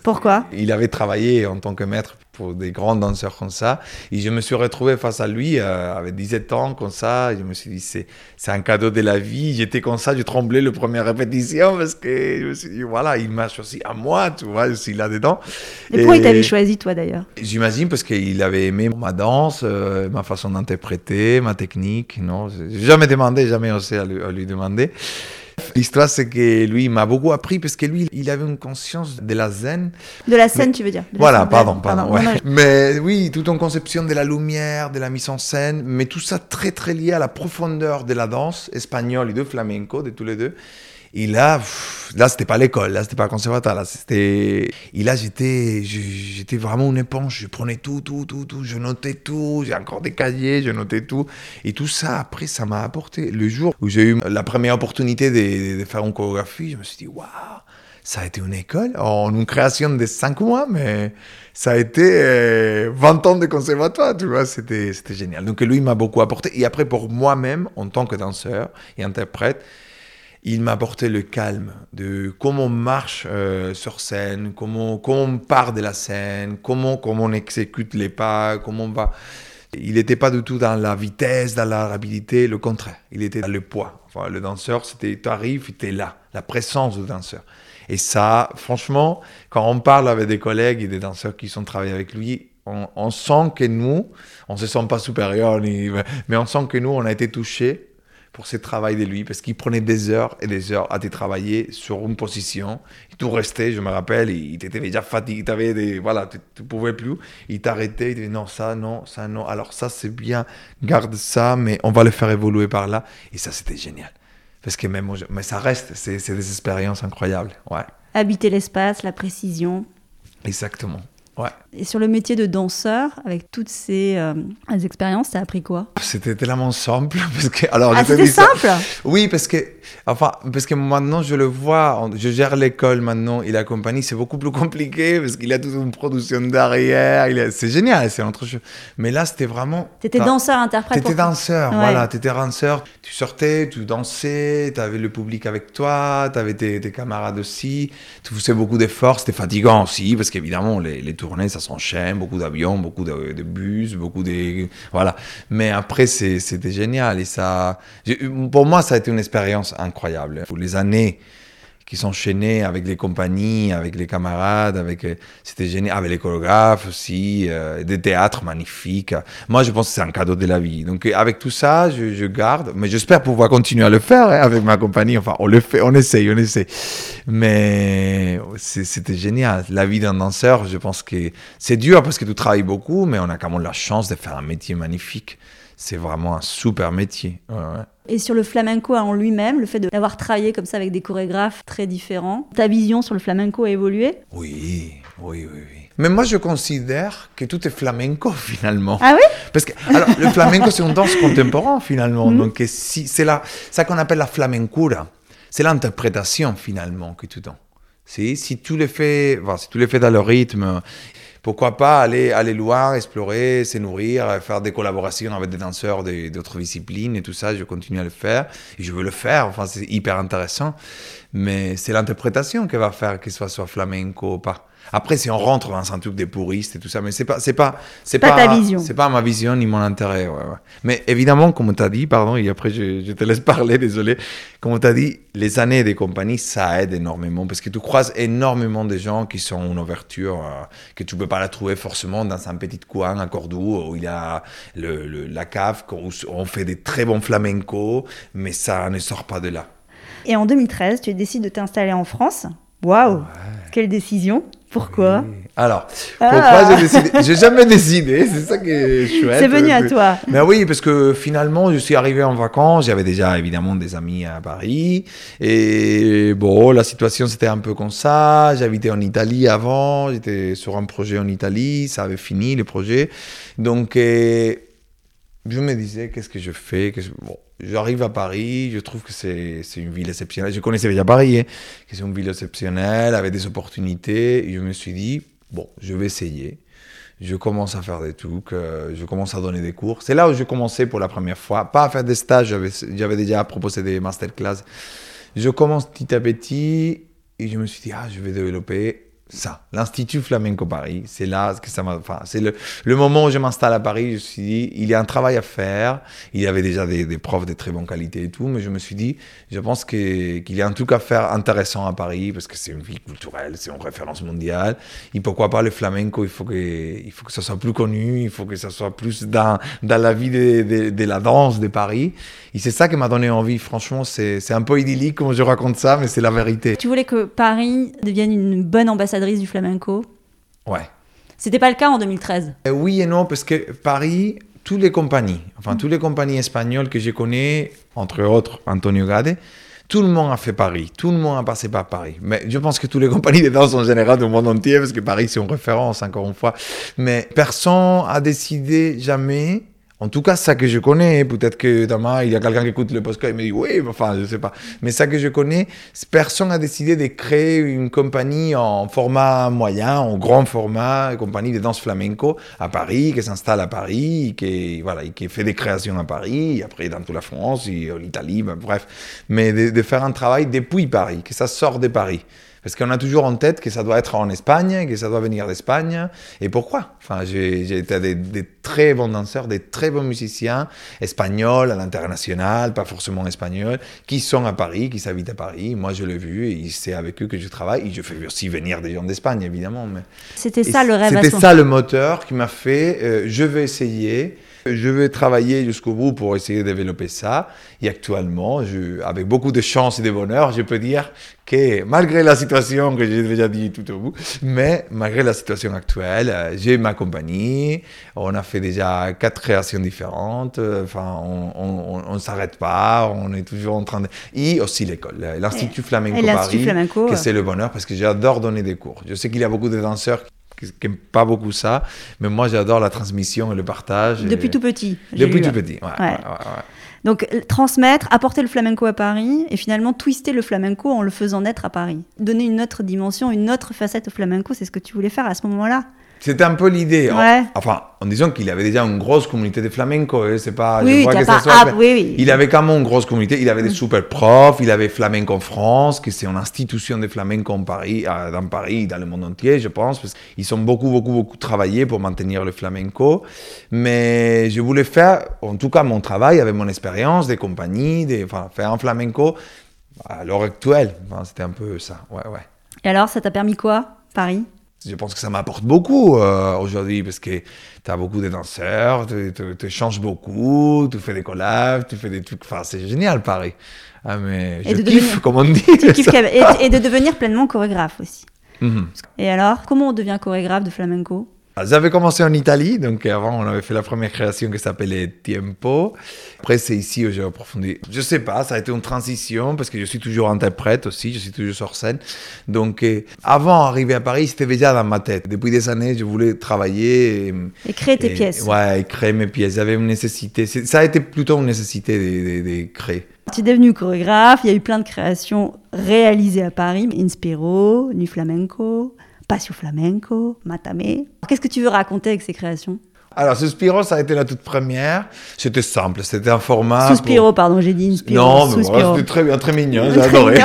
Pourquoi Il avait travaillé en tant que maître pour des grands danseurs comme ça. Et je me suis retrouvé face à lui euh, avec 17 ans, comme ça. je me suis dit, c'est, c'est un cadeau de la vie. J'étais comme ça, je tremblais la première répétition parce que je me suis dit, voilà, il m'a choisi à moi, tu vois, je suis là-dedans. Et, pourquoi il t'avait choisi, toi, d'ailleurs? J'imagine parce qu'il avait aimé ma danse, euh, ma façon d'interpréter, ma technique. Non, j'ai jamais demandé, jamais osé à lui, à lui demander. L'histoire, c'est que lui, il m'a beaucoup appris parce que lui, il avait une conscience de la zen. De la scène, tu veux dire Voilà, pardon, pardon. Mais oui, toute une conception de la lumière, de la mise en scène, mais tout ça très, très lié à la profondeur de la danse espagnole et de flamenco, de tous les deux. Et là, là, c'était pas l'école, là, c'était pas le conservatoire, là, c'était. Et là, j'étais, j'étais vraiment une éponge. Je prenais tout, tout, tout, tout. Je notais tout. J'ai encore des cahiers, je notais tout. Et tout ça, après, ça m'a apporté. Le jour où j'ai eu la première opportunité de, faire une chorégraphie, je me suis dit, waouh, ça a été une école en une création de cinq mois, mais ça a été 20 euh, ans de conservatoire, tu vois, c'était, c'était génial. Donc lui, il m'a beaucoup apporté. Et après, pour moi-même, en tant que danseur et interprète, il m'a apporté le calme de comment on marche euh, sur scène, comment, comment on part de la scène, comment, comment on exécute les pas, comment on va. Il n'était pas du tout dans la vitesse, dans la rapidité, le contraire. Il était dans le poids. Enfin, le danseur, c'était, tu arrives, tu es là, la présence du danseur. Et ça, franchement, quand on parle avec des collègues et des danseurs qui sont travaillés avec lui, on, on sent que nous, on se sent pas supérieur, mais on sent que nous, on a été touchés pour ce travail de lui, parce qu'il prenait des heures et des heures à te travailler sur une position. Et tout restait, je me rappelle, il était déjà fatigué, avais des, voilà, tu ne pouvais plus. Il t'arrêtait, il disait non, ça, non, ça, non. Alors ça, c'est bien, garde ça, mais on va le faire évoluer par là. Et ça, c'était génial. Parce que même, mais ça reste, c'est des expériences incroyables. Ouais. Habiter l'espace, la précision. Exactement. Et sur le métier de danseur, avec toutes ces euh, expériences, t'as appris quoi? C'était tellement simple. Parce que, alors, ah, c'était simple? Oui, parce que, enfin, parce que maintenant, je le vois, je gère l'école maintenant et la compagnie, c'est beaucoup plus compliqué parce qu'il a toute une production derrière. C'est génial, c'est autre chose. Mais là, c'était vraiment. T'étais danseur, interprète T'étais danseur, voilà, t'étais danseur. Tu sortais, tu dansais, t'avais le public avec toi, t'avais tes, tes camarades aussi. Tu faisais beaucoup d'efforts, c'était fatigant aussi parce qu'évidemment, les, les tournées, ça s'enchaîne, beaucoup d'avions, beaucoup de, bus, beaucoup de... Voilà. Mais après, c'était génial. Et ça, pour moi, ça a été une expérience incroyable. Pour les années qui s'enchaînaient avec les compagnies, avec les camarades, avec euh, c'était génial, avec les chorégraphes aussi, euh, des théâtres magnifiques. Moi, je pense que c'est un cadeau de la vie. Donc, avec tout ça, je, garde, mais j'espère pouvoir continuer à le faire hein, avec ma compagnie. Enfin, on le fait, on essaye, on essaye. Mais c'était génial. La vie d'un danseur, je pense que c'est dur parce que tu travailles beaucoup, mais on a quand même la chance de faire un métier magnifique. C'est vraiment un super métier. Ouais, ouais. Et sur le flamenco en lui-même, le fait d'avoir travaillé comme ça avec des chorégraphes très différents, ta vision sur le flamenco a évolué? Oui, oui, oui, oui. Mais moi, je considère que tout est flamenco finalement. Ah oui? Parce que alors, le flamenco, c'est une danse contemporaine finalement. Mhm. Donc, si, c'est ça qu'on appelle la flamencura. C'est l'interprétation finalement que tu donnes. Si, si tu le fais, si tu le fais dans le rythme, pourquoi pas aller, aller loin, explorer, se nourrir, faire des collaborations avec des danseurs d'autres disciplines et tout ça, je continue à le faire. Je veux le faire, enfin, c'est hyper intéressant. Mais c'est l'interprétation qui va faire qu'il soit soit flamenco ou pas. Après, si on rentre dans un truc des puristes et tout ça, mais c'est pas, c'est pas, c'est pas, ta vision. C'est pas ma vision ni mon intérêt. Ouais, ouais. Mais évidemment, comme tu as dit, pardon, et après je, je te laisse parler, désolé. Comme tu as dit, les années des compagnies, ça aide énormément parce que tu croises énormément de gens qui sont une ouverture euh, que tu peux pas la trouver forcément dans un petit coin à Cordoue où il y a le, la cave où on fait des très bons flamencos, mais ça ne sort pas de là. Et en 2013, tu décides de t'installer en France. Waouh Quelle décision pourquoi Alors, pourquoi ah. j'ai décidé J'ai jamais décidé, c'est ça qui est chouette. C'est venu à toi. Mais oui, parce que finalement, je suis arrivé en vacances, j'avais déjà évidemment des amis à Paris, et bon, la situation c'était un peu comme ça. J'habitais en Italie avant, j'étais sur un projet en Italie, ça avait fini le projet. Donc, je me disais, qu'est-ce que je fais Bon, j'arrive à Paris, je trouve que c'est une ville exceptionnelle. Je connaissais déjà Paris, hein, que c'est une ville exceptionnelle, avec des opportunités. Je me suis dit, bon, je vais essayer. Je commence à faire des trucs, euh, je commence à donner des cours. C'est là où je commençais pour la première fois, pas à faire des stages, j'avais déjà proposé des masterclass. Je commence petit à petit et je me suis dit, ah, je vais développer ça, l'Institut Flamenco Paris. C'est là que ça m'a. Enfin, c'est le, le, moment où je m'installe à Paris. Je me suis dit, il y a un travail à faire. Il y avait déjà des, profs de très bonne qualité et tout, mais je me suis dit, je pense qu'il y a un truc à faire intéressant à Paris parce que c'est une ville culturelle, c'est une référence mondiale. Et pourquoi pas le flamenco Il faut que, il faut que ça soit plus connu, il faut que ça soit plus dans, dans la vie de, de, la danse de Paris. Et c'est ça qui m'a donné envie. Franchement, c'est un peu idyllique comme je raconte ça, mais c'est la vérité. Tu voulais que Paris devienne une bonne ambassadrice du flamenco Ouais. C'était pas le cas en 2013 euh, Oui et non, parce que Paris, toutes les compagnies, enfin, toutes les compagnies espagnoles que je connais, entre autres Antonio Gade, tout le monde a fait Paris, tout le monde a passé par Paris. Mais je pense que toutes les compagnies de danse en général du monde entier, parce que Paris c'est une référence encore une fois. Mais personne a décidé jamais en tout cas, ça que je connais, peut-être que demain, il y a quelqu'un qui écoute le podcast et me dit oui, enfin, je sais pas. Mais ça que je connais, personne n'a décidé de créer une compagnie en format moyen, en grand format, une compagnie de danse flamenco à Paris, qui s'installe à Paris, qui, voilà, qui fait des créations à Paris, après dans toute la France, et l'Italie, bref. Mais de, de faire un travail depuis Paris, que ça sort de Paris. Parce qu'on a toujours en tête que ça doit être en Espagne, que ça doit venir d'Espagne. Et pourquoi? Enfin, j'ai été des, des, très bons danseurs, des très bons musiciens, espagnols à l'international, pas forcément espagnols, qui sont à Paris, qui s'habitent à Paris. Moi, je l'ai vu et c'est avec eux que je travaille. Et je fais aussi venir des gens d'Espagne, évidemment. Mais... C'était ça le rêve. C'était ça le moteur qui m'a fait, euh, je vais essayer. Je vais travailler jusqu'au bout pour essayer de développer ça. Et actuellement, je, avec beaucoup de chance et de bonheur, je peux dire que malgré la situation que j'ai déjà dit tout au bout, mais malgré la situation actuelle, euh, j'ai ma compagnie. On a fait déjà quatre créations différentes. Enfin, on ne s'arrête pas. On est toujours en train de. Et aussi l'école, l'Institut Flamenco Paris, Flamenco, que c'est le bonheur parce que j'adore donner des cours. Je sais qu'il y a beaucoup de danseurs qui n'aiment pas beaucoup ça. Mais moi, j'adore la transmission et le partage. Depuis tout petit. Depuis tout petit, ouais, ouais. ouais, Donc, transmettre, apporter le flamenco à Paris et finalement twister le flamenco en le faisant naître à Paris. Donner une autre dimension, une autre facette au flamenco, c'est ce que tu voulais faire à ce moment-là. C'était un peu l'idée. Ouais. Enfin, en disant qu'il avait déjà une grosse communauté de flamenco. Hein, c'est pas. Oui, je vois que pas, ça soit, ah, oui, oui. Il avait quand même une grosse communauté. Il avait des super profs. Il avait Flamenco en France, qui c'est une institution de flamenco en Paris, dans Paris, dans le monde entier, je pense. Parce ils ont beaucoup, beaucoup, beaucoup travaillé pour maintenir le flamenco. Mais je voulais faire, en tout cas, mon travail avec mon expérience des compagnies, de, enfin, faire un flamenco à l'heure actuelle. Enfin, c'était un peu ça. Ouais, ouais. Et alors, ça t'a permis quoi, Paris? Je pense que ça m'apporte beaucoup euh, aujourd'hui parce que tu as beaucoup de danseurs, tu, changes beaucoup, tu fais des collabs, tu fais des trucs. Enfin, c'est génial, Paris. Ah, mais et je de kiffe, devenir... comme on dit. et, et, de devenir pleinement chorégraphe aussi. Mm -hmm. Et alors, comment on devient chorégraphe de flamenco? J'avais commencé en Italie, donc avant on avait fait la première création qui s'appelait Tiempo. Après c'est ici où j'ai approfondi. Je sais pas, ça a été une transition parce que je suis toujours interprète aussi, je suis toujours sur scène. Donc euh, avant d'arriver à Paris, c'était déjà dans ma tête. Depuis des années, je voulais travailler et, et créer tes et, pièces. Ouais, et créer mes pièces. J'avais une nécessité. Ça a été plutôt une nécessité de, de, de créer. Tu es devenu chorégraphe, il y a eu plein de créations réalisées à Paris, Inspiro, Nu Flamenco. Passio Flamenco, Matame. Qu'est-ce que tu veux raconter avec ces créations? Alors, Suspiro, ça a été la toute première. C'était simple, c'était un format. Suspiro, pour... pardon, j'ai dit Inspiro. Non, mais voilà, c'était très bien, très mignon, j'ai adoré.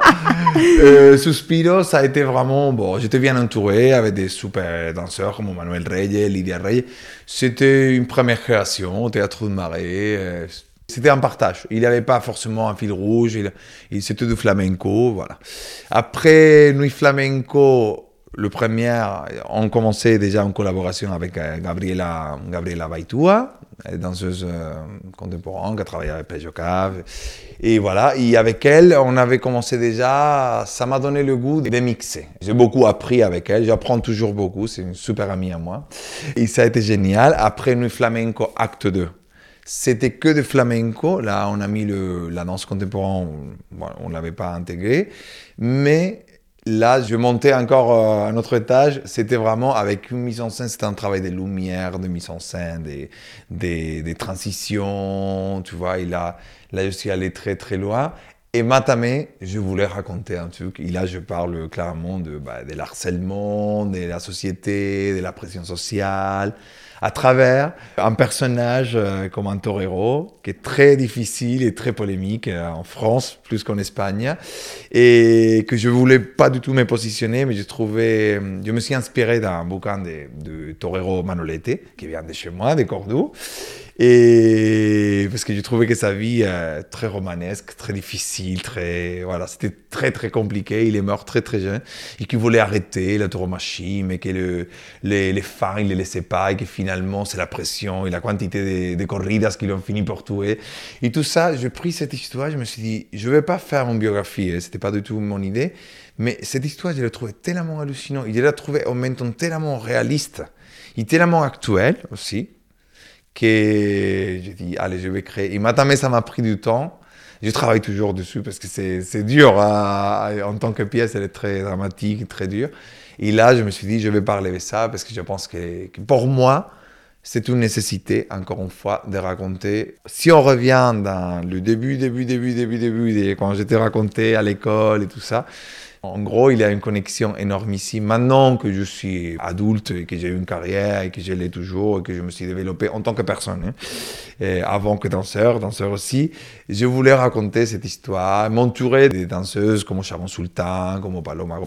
euh, Suspiro, ça a été vraiment. Bon, j'étais bien entouré avec des super danseurs comme Manuel Reyes, Lydia Reyes. C'était une première création au Théâtre de Marais. Euh, c'était un partage. Il n'y avait pas forcément un fil rouge. Il, il c'était du flamenco, voilà. Après Nuit Flamenco, le premier, on commençait déjà en collaboration avec Gabriela, Gabriela Baitua, danseuse contemporaine qui a travaillé avec Pedro Cave. Et voilà, et avec elle, on avait commencé déjà, ça m'a donné le goût de mixer. J'ai beaucoup appris avec elle, j'apprends toujours beaucoup, c'est une super amie à moi. Et ça a été génial. Après Nuit Flamenco, acte 2 c'était que de flamenco. Là, on a mis le, la danse contemporaine, on ne l'avait pas intégré. Mais là, je montais encore euh, un autre étage. C'était vraiment avec une mise en scène, c'était un travail de lumière, de mise en scène, des, des, des transitions. Tu vois, il a, là, je suis allé très, très loin. Et Matame, je voulais raconter un truc. Et là, je parle clairement de, bah, de l'harcèlement, de la société, de la pression sociale, à travers un personnage euh, comme un torero, qui est très difficile et très polémique euh, en France, plus qu'en Espagne, et que je voulais pas du tout me positionner, mais je trouvais, je me suis inspiré d'un bouquin de, de Torero Manolete, qui vient de chez moi, de Cordoue, et parce que j'ai trouvé que sa vie euh, très romanesque, très difficile, très voilà, c'était très très compliqué. Il est mort très très jeune et qu'il voulait arrêter la tauromachie, mais que le, les, les fans il les laissaient pas et que finalement c'est la pression et la quantité de, de corridas qu'ils ont fini par tuer. Et tout ça, j'ai pris cette histoire, je me suis dit, je vais pas faire une biographie, hein, c'était pas du tout mon idée, mais cette histoire, je l'ai trouvée tellement hallucinante, je l'ai trouvée en même temps tellement réaliste, et tellement actuelle aussi que j'ai dit, allez, je vais créer. Et maintenant, ça m'a pris du temps. Je travaille toujours dessus parce que c'est dur. Hein. En tant que pièce, elle est très dramatique, très dure. Et là, je me suis dit, je vais parler de ça parce que je pense que pour moi, c'est une nécessité, encore une fois, de raconter. Si on revient dans le début, début, début, début, début, quand j'étais raconté à l'école et tout ça, en gros, il y a une connexion énorme ici. Maintenant que je suis adulte et que j'ai une carrière et que je l'ai toujours et que je me suis développé en tant que personne, hein, avant que danseur, danseur aussi, je voulais raconter cette histoire, m'entourer des danseuses comme Sharon Sultan, comme Paloma,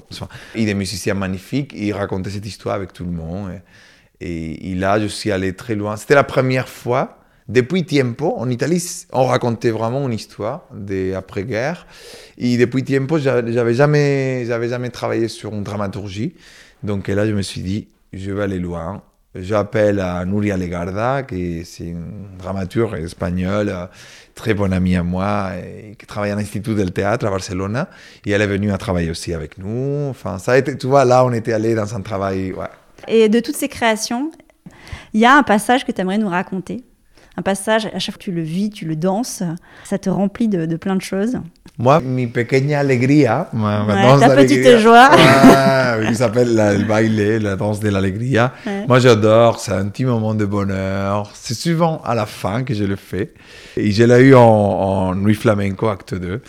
et des musiciens magnifiques et raconter cette histoire avec tout le monde. Et, et là, je suis allé très loin. C'était la première fois depuis Tiempo, en Italie, on racontait vraiment une histoire d'après-guerre. Et depuis Tiempo, j'avais jamais, jamais travaillé sur une dramaturgie. Donc là, je me suis dit, je vais aller loin. J'appelle à Nuria Legarda, qui est une dramaturge espagnole, très bonne amie à moi, qui travaille à l'Institut del Théâtre à Barcelone. Et elle est venue à travailler aussi avec nous. Enfin, ça a été, tu vois, là, on était allé dans un travail. Et de toutes ces créations, il y a un passage que tu aimerais nous raconter? Un passage, à chaque fois que tu le vis, tu le danses, ça te remplit de, plein de choses. Moi, mi pequeña alegría, ma, danse ta petite joie, qui s'appelle le baile, la danse de l'alegría. Moi, j'adore, c'est un petit moment de bonheur. C'est souvent à la fin que je le fais. Et je l'ai eu en, en Nuit Flamenco, acte 2.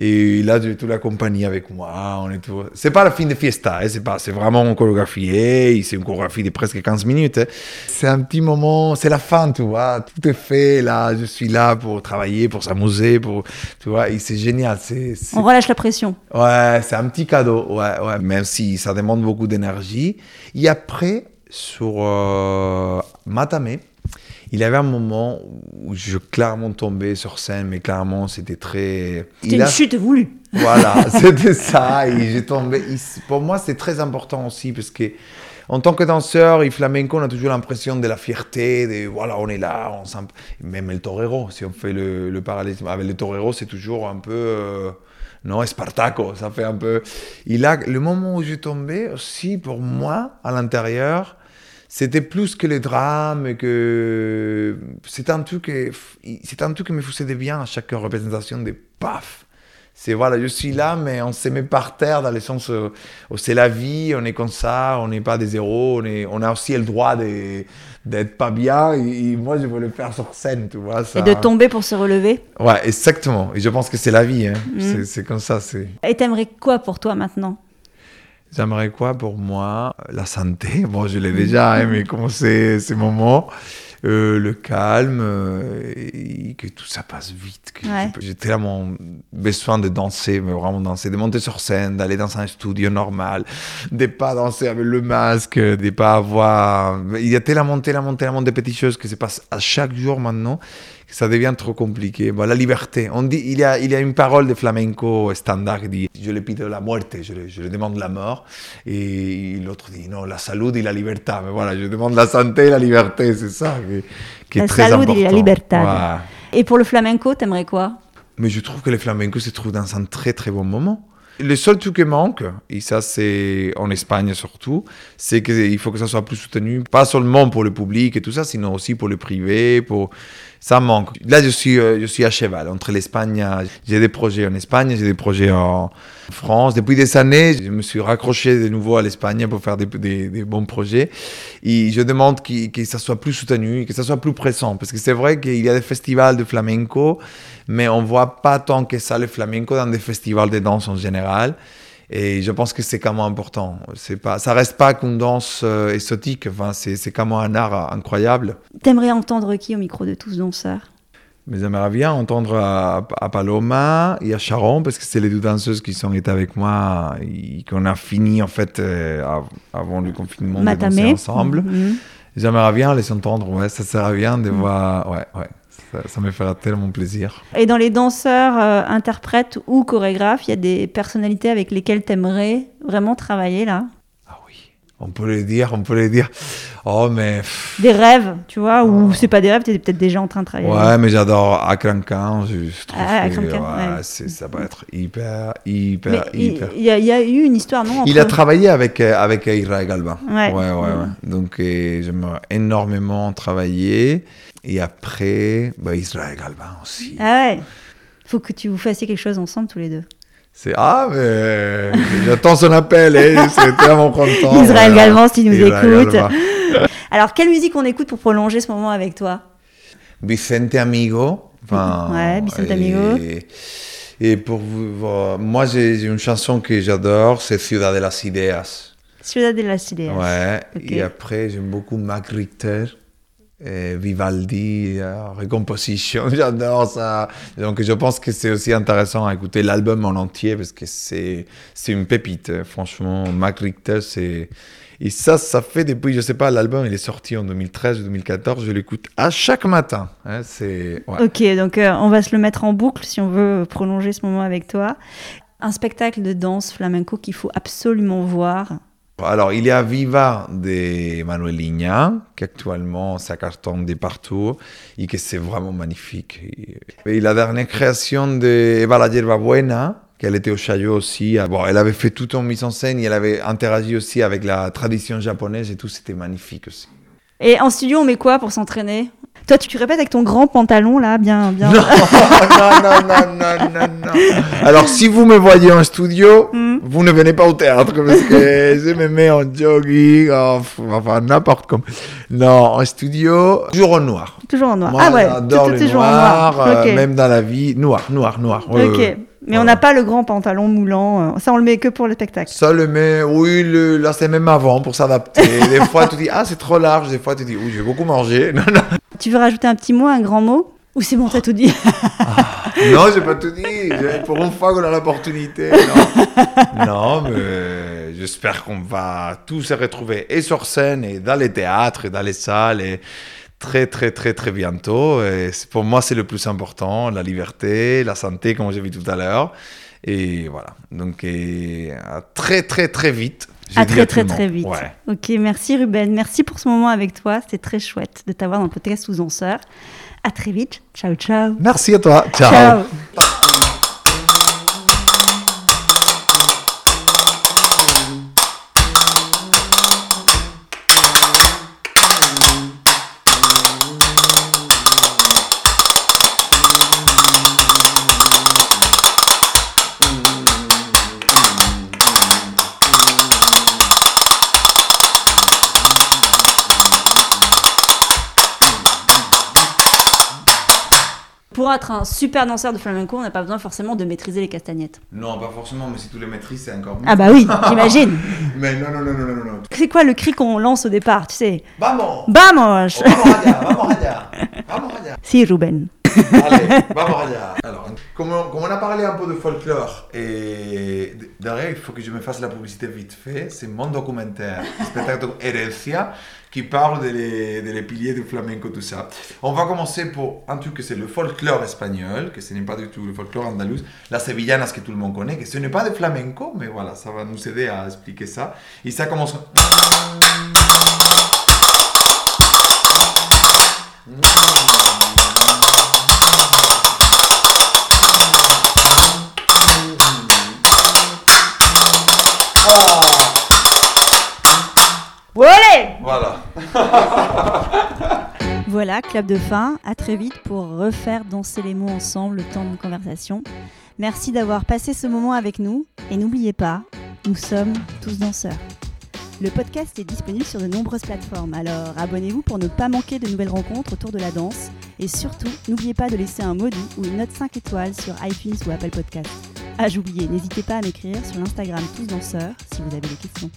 Et là, j'ai toute la compagnie avec moi. On est tout... C'est pas la fin de fiesta, hein, c'est pas, c'est vraiment chorégraphié. C'est une chorégraphie de presque 15 minutes. Hein. C'est un petit moment, c'est la fin, tu vois. Tout est fait. Là, je suis là pour travailler, pour s'amuser, pour, tu vois. Et c'est génial. C'est, On relâche la pression. Ouais, c'est un petit cadeau. Ouais, ouais. Même si ça demande beaucoup d'énergie. Et après, sur euh, Matame, il y avait un moment où je clairement tombé sur scène, mais clairement c'était très. C'était une chute voulue. Voilà, c'était ça. Et j'ai tombé. Pour moi, c'est très important aussi parce que. En tant que danseur et flamenco, on a toujours l'impression de la fierté, de voilà, on est là, on même le torero, si on fait le, le parallélisme avec le torero, c'est toujours un peu, euh, non, Spartaco, ça fait un peu. Et là, le moment où j'ai tombé aussi, pour moi, à l'intérieur, c'était plus que le drame, que c'est un truc que c'est un truc qui me faisait bien à chaque représentation de paf. C'est voilà, je suis là, mais on se met par terre dans le sens où, c'est la vie, on est comme ça, on n'est pas des héros, on, est, on a aussi le droit d'être pas bien. Et, moi, je veux le faire sur scène, tu vois. Ça... Et de tomber pour se relever. Ouais, exactement. Et je pense que c'est la vie. Hein. Mm. C'est comme ça. Et t'aimerais quoi pour toi maintenant? J'aimerais quoi pour moi? La santé. Bon, je l'ai déjà, mais comment c'est ces moments? Euh, le calme, euh, et que tout ça passe vite. J'ai tellement besoin de danser, mais vraiment danser, de monter sur scène, d'aller dans un studio normal, de pas danser avec le masque, de pas avoir. Il y a tellement, tellement, tellement de petites choses qui se passent à chaque jour maintenant ça devient trop compliqué. Bon, la liberté. On dit, il y a, il y a une parole de flamenco standard qui dit Je le pido la muerte, je le, je le demande la mort. Et l'autre dit Non, la salud et la liberté. Mais voilà, je demande la santé et la liberté, c'est ça qui, qui est la très important. La et la liberté. Et pour le flamenco, t'aimerais quoi? Mais je trouve que le flamenco se trouve dans un très très bon moment. Le seul truc qui manque, et ça c'est en Espagne surtout, c'est qu'il faut que ça soit plus soutenu, pas seulement pour le public et tout ça, sinon aussi pour le privé, ça manque. Là, je suis, euh, je suis à cheval entre l'Espagne. J'ai des projets en Espagne, j'ai des projets en France. Depuis des années, je me suis raccroché de nouveau à l'Espagne pour faire des, bons projets. Et je demande que, ça soit plus soutenu, que ça soit plus pressant. Parce que c'est vrai qu'il y a des festivals de flamenco, mais on voit pas tant que ça le flamenco dans des festivals de danse en général. Et je pense que c'est quand même important. C'est pas, ça reste pas qu'une danse euh, exotique. Enfin, c'est, c'est quand même un art incroyable. T'aimerais entendre qui au micro de tous danseurs Mais j'aimerais bien entendre à, Paloma et à Sharon parce que c'est les deux danseuses qui sont été avec moi et qu'on a fini en fait euh, avant le confinement de danser ensemble. Mm-hmm. J'aimerais bien les entendre. Ouais, ça serait bien de mm. voir. Ouais, ouais. Ça, me fera tellement plaisir. Et dans les danseurs, euh, interprètes ou chorégraphes, il y a des personnalités avec lesquelles tu aimerais vraiment travailler là? Ah oui, on peut le dire, on peut le dire. Oh, mais. Des rêves, tu vois, ou oh. c'est pas des rêves, tu es peut-être déjà en train de travailler. Ouais, mais j'adore Akrankan. Je trouve ah, que, ouais, ça va être hyper, hyper, hyper. Il y, y, a eu une histoire, non Il a travaillé avec, euh, avec Israël Galba. Ouais, ouais, ouais. Donc, j'aimerais énormément travailler. Et après, bah, Israël Galvin aussi. Ah ouais faut que tu vous fassiez quelque chose ensemble tous les deux. C'est ah mais j'attends son appel et c'est tellement content. Israël Galvin si nous écoute. Alors quelle musique on écoute pour prolonger ce moment avec toi? Vicente Amigo. Enfin, ouais, Vicente Amigo. Et, pour vous, moi j'ai une chanson que j'adore, c'est Ciudad de las Ideas. Ciudad de las Ideas. Ouais. Et après j'aime beaucoup Mac Richter. Vivaldi, euh, recomposition, j'adore ça. Donc je pense que c'est aussi intéressant à écouter l'album en entier parce que c'est c'est une pépite. Euh, franchement, Mac Richter, c'est et ça, ça fait depuis, je sais pas, l'album il est sorti en 2013 ou 2014, je l'écoute à chaque matin. Hein, c'est Ok, donc euh, on va se le mettre en boucle si on veut prolonger ce moment avec toi. Un spectacle de danse flamenco qu'il faut absolument voir. Alors, il y a Viva de Manuel Ligna, qui actuellement ça cartonne de partout et que c'est vraiment magnifique. Et la dernière création de Eva la Yerba Buena, qu'elle était au Chaillot aussi. Bon, elle avait fait tout en mise en scène et elle avait interagi aussi avec la tradition japonaise et tout, c'était magnifique aussi. Et en studio, on met quoi pour s'entraîner? Toi, tu, répètes avec ton grand pantalon, là, bien. bien... Non, non, non, non, non, non, Alors, si vous me voyez en studio, hmm. vous ne venez pas au théâtre, parce que je me mets en jogging, enfin, n'importe comment. Non, en studio, toujours en noir. Toujours en noir. ah ouais, j'adore le noir, noir. Euh, même dans la vie. Noir, noir, noir. ok. Mais on n'a pas le grand pantalon moulant. Euh, ça, on le met que pour le spectacle. Ça, le met, oui, le, là, c'est même avant pour s'adapter. des fois, tu dis, ah, c'est trop large. Des fois, tu dis, oui, j'ai beaucoup mangé. Non, non. Tu veux rajouter un petit mot, un grand mot Ou c'est bon, t'as tout dit ah, Non, j'ai pas tout dit. Pour une fois qu'on a l'opportunité. Non. non, mais j'espère qu'on va tous se retrouver et sur scène, et dans les théâtres, et dans les salles. Et très, très, très, très bientôt. Et pour moi, c'est le plus important, la liberté, la santé, comme j'ai vu tout à l'heure. Et voilà. Donc, à très, très, très vite. À très, très, très vite. Ok, merci Ruben. Merci pour ce moment avec toi. C'était très chouette de t'avoir dans le podcast sous sœur. À très vite. Ciao, ciao. Merci à toi. ciao. ciao. Pour être un super danseur de flamenco, on n'a pas besoin forcément de maîtriser les castagnettes. Non, pas forcément, mais si tu les maîtrises, c'est encore mieux. Ah bah oui, j'imagine. mais non, non, non, non, non, non. C'est quoi le cri qu'on lance au départ, tu sais? Vamos Vamos oh, Vamos allá, vamos allá Vamos allá Si, Ruben. Allez, vamos allá Alors, comme on, comme on, a parlé un peu de folklore, et derrière, il faut que je me fasse la publicité vite fait, c'est mon documentaire, spectacle Herencia, qui parle des de les piliers du flamenco, tout ça. On va commencer pour un truc que c'est le folklore espagnol, que ce n'est pas du tout le folklore andalous, la sevillanas que tout le monde connaît, que ce n'est pas de flamenco, mais voilà, ça va nous aider à expliquer ça. Et ça commence... Voilà. Voilà, clap de fin. À très vite pour refaire danser les mots ensemble le temps d'une conversation. Merci d'avoir passé ce moment avec nous. Et n'oubliez pas, nous sommes tous danseurs. Le podcast est disponible sur de nombreuses plateformes, alors abonnez-vous pour ne pas manquer de nouvelles rencontres autour de la danse. Et surtout, n'oubliez pas de laisser un mot doux ou une note 5 étoiles sur iTunes ou Apple Podcast. Ah, j'oubliais, n'hésitez pas à m'écrire sur l'Instagram Tous Danseurs si vous avez des questions.